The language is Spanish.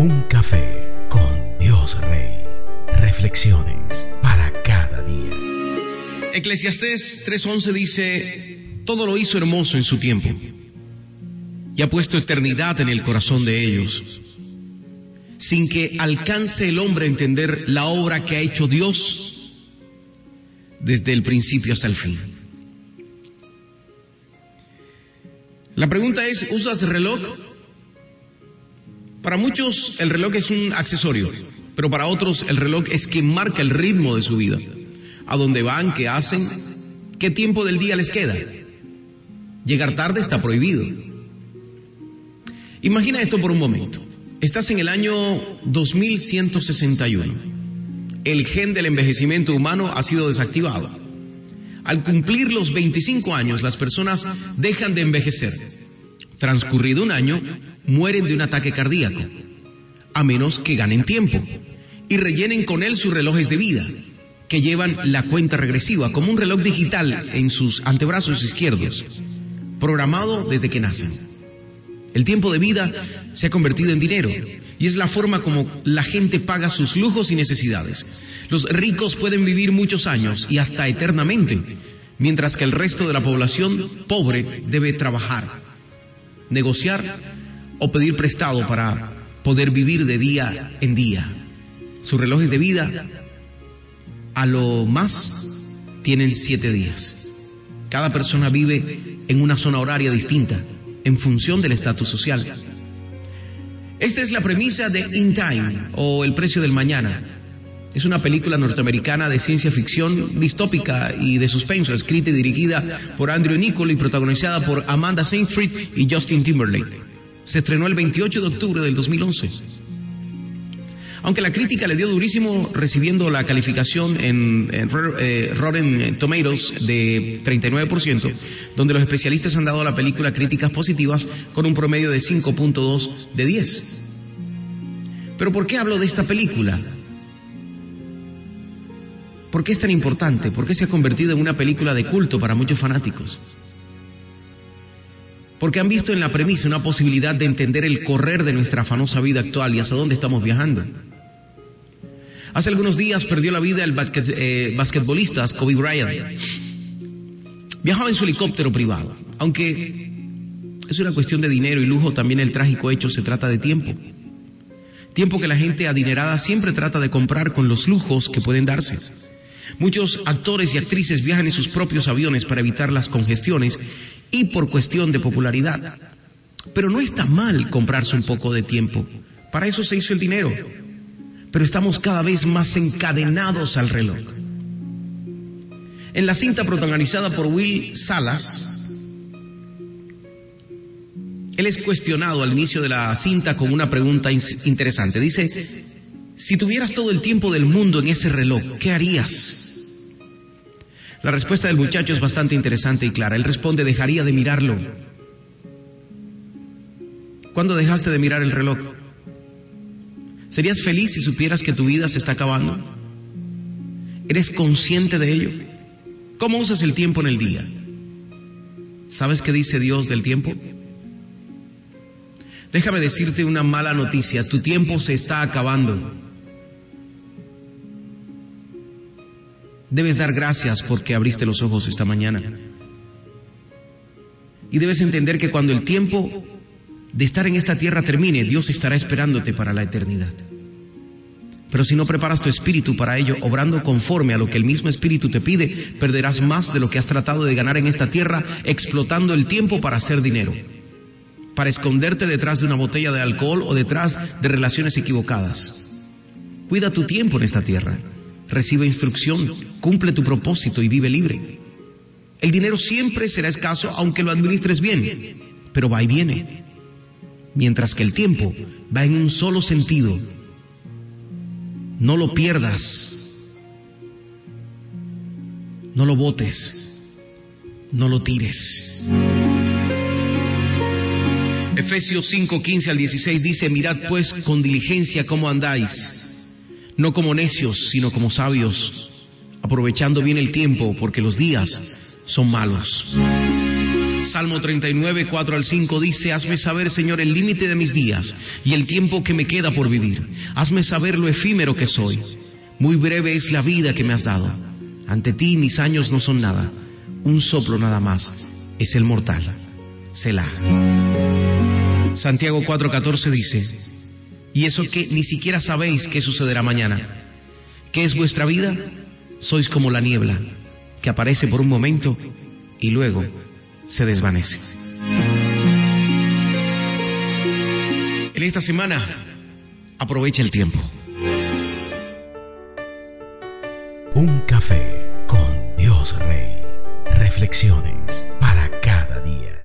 Un café con Dios Rey. Reflexiones para cada día. Eclesiastés 3:11 dice, todo lo hizo hermoso en su tiempo y ha puesto eternidad en el corazón de ellos, sin que alcance el hombre a entender la obra que ha hecho Dios desde el principio hasta el fin. La pregunta es, ¿usas reloj? Para muchos el reloj es un accesorio, pero para otros el reloj es quien marca el ritmo de su vida. A dónde van, qué hacen, qué tiempo del día les queda. Llegar tarde está prohibido. Imagina esto por un momento. Estás en el año 2161. El gen del envejecimiento humano ha sido desactivado. Al cumplir los 25 años, las personas dejan de envejecer. Transcurrido un año, mueren de un ataque cardíaco, a menos que ganen tiempo y rellenen con él sus relojes de vida, que llevan la cuenta regresiva, como un reloj digital en sus antebrazos izquierdos, programado desde que nacen. El tiempo de vida se ha convertido en dinero y es la forma como la gente paga sus lujos y necesidades. Los ricos pueden vivir muchos años y hasta eternamente, mientras que el resto de la población pobre debe trabajar, negociar o pedir prestado para poder vivir de día en día. Sus relojes de vida a lo más tienen siete días. Cada persona vive en una zona horaria distinta en función del estatus social. Esta es la premisa de In Time o El precio del mañana. Es una película norteamericana de ciencia ficción distópica y de suspenso, escrita y dirigida por Andrew Niccol y protagonizada por Amanda Seyfried y Justin Timberlake. Se estrenó el 28 de octubre del 2011. Aunque la crítica le dio durísimo recibiendo la calificación en, eh, Rotten Tomatoes de 39%, donde los especialistas han dado a la película críticas positivas con un promedio de 5.2 de 10. Pero ¿por qué hablo de esta película? ¿Por qué es tan importante? ¿Por qué se ha convertido en una película de culto para muchos fanáticos? Porque han visto en la premisa una posibilidad de entender el correr de nuestra afanosa vida actual y hacia dónde estamos viajando. Hace algunos días perdió la vida el eh, basquetbolista Kobe Bryant. Viajaba en su helicóptero privado, aunque es una cuestión de dinero y lujo, también el trágico hecho se trata de tiempo. Tiempo que la gente adinerada siempre trata de comprar con los lujos que pueden darse. Muchos actores y actrices viajan en sus propios aviones para evitar las congestiones y por cuestión de popularidad. Pero no está mal comprarse un poco de tiempo. Para eso se hizo el dinero pero estamos cada vez más encadenados al reloj. En la cinta protagonizada por Will Salas, él es cuestionado al inicio de la cinta con una pregunta interesante. Dice, si tuvieras todo el tiempo del mundo en ese reloj, ¿qué harías? La respuesta del muchacho es bastante interesante y clara. Él responde, dejaría de mirarlo. ¿Cuándo dejaste de mirar el reloj? ¿Serías feliz si supieras que tu vida se está acabando? ¿Eres consciente de ello? ¿Cómo usas el tiempo en el día? ¿Sabes qué dice Dios del tiempo? Déjame decirte una mala noticia, tu tiempo se está acabando. Debes dar gracias porque abriste los ojos esta mañana. Y debes entender que cuando el tiempo de estar en esta tierra termine, Dios estará esperándote para la eternidad. Pero si no preparas tu espíritu para ello, obrando conforme a lo que el mismo espíritu te pide, perderás más de lo que has tratado de ganar en esta tierra, explotando el tiempo para hacer dinero, para esconderte detrás de una botella de alcohol o detrás de relaciones equivocadas. Cuida tu tiempo en esta tierra, recibe instrucción, cumple tu propósito y vive libre. El dinero siempre será escaso aunque lo administres bien, pero va y viene mientras que el tiempo va en un solo sentido. No lo pierdas, no lo botes, no lo tires. Efesios 5, 15 al 16 dice, mirad pues con diligencia cómo andáis, no como necios, sino como sabios, aprovechando bien el tiempo, porque los días son malos. Salmo 39, 4 al 5 dice, Hazme saber, Señor, el límite de mis días y el tiempo que me queda por vivir. Hazme saber lo efímero que soy. Muy breve es la vida que me has dado. Ante ti mis años no son nada. Un soplo nada más es el mortal. Selah. Santiago 4:14 dice, y eso que ni siquiera sabéis qué sucederá mañana. ¿Qué es vuestra vida? Sois como la niebla, que aparece por un momento y luego se desvanece. En esta semana, aprovecha el tiempo. Un café con Dios Rey. Reflexiones para cada día.